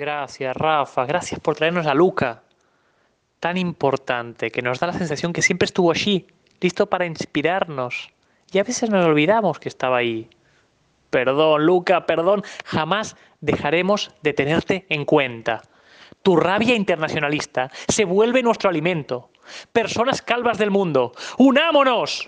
Gracias, Rafa. Gracias por traernos a Luca. Tan importante que nos da la sensación que siempre estuvo allí, listo para inspirarnos. Y a veces nos olvidamos que estaba ahí. Perdón, Luca, perdón. Jamás dejaremos de tenerte en cuenta. Tu rabia internacionalista se vuelve nuestro alimento. Personas calvas del mundo, unámonos.